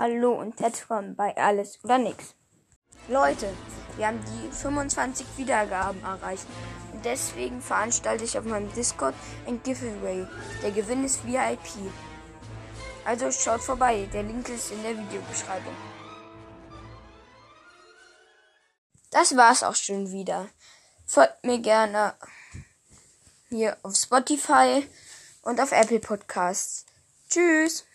Hallo und herzlich willkommen bei Alles oder Nix. Leute, wir haben die 25 Wiedergaben erreicht. Und deswegen veranstalte ich auf meinem Discord ein Giveaway. Der Gewinn ist VIP. Also schaut vorbei, der Link ist in der Videobeschreibung. Das war's auch schon wieder. Folgt mir gerne hier auf Spotify und auf Apple Podcasts. Tschüss!